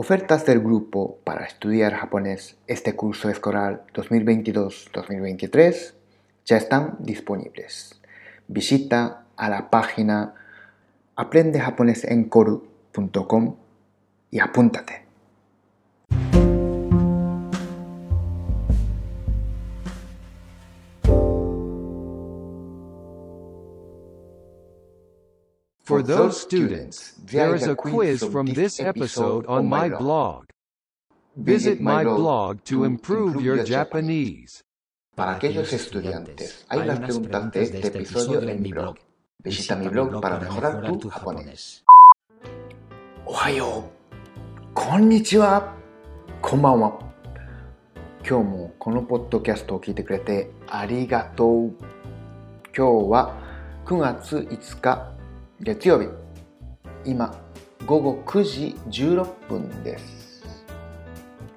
Ofertas del grupo para estudiar japonés este curso escolar 2022-2023 ya están disponibles. Visita a la página aprendejaponesencoru.com y apúntate. For those students, there is a quiz from this episode on my blog. Visit my blog to improve your Japanese. Para aquellos estudiantes, hay unas preguntas de este episodio en mi blog. Visita mi blog para mejorar tu japonés. おはよう。こんにちは。こんばんは。今日もこのポッドキャストを聞いてくれてありがとう。今日は9月5日月曜日。今、午後9時16分です。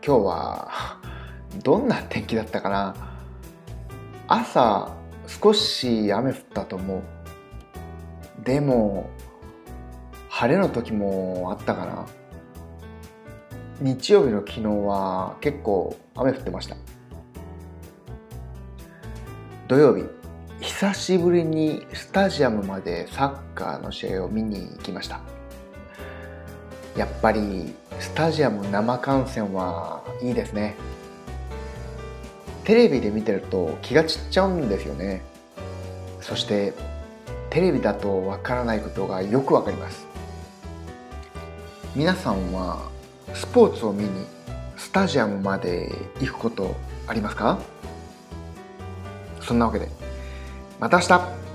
今日は どんな天気だったかな？朝少し雨降ったと思う。でも晴れの時もあったかな日曜日の昨日は結構雨降ってました土曜日久しぶりにスタジアムまでサッカーの試合を見に行きました。やっぱりスタジアム生観戦はいいですね。テレビで見てると気が散っちゃうんですよね。そしてテレビだとわからないことがよくわかります。皆さんはスポーツを見にスタジアムまで行くことありますか？そんなわけで。また明日。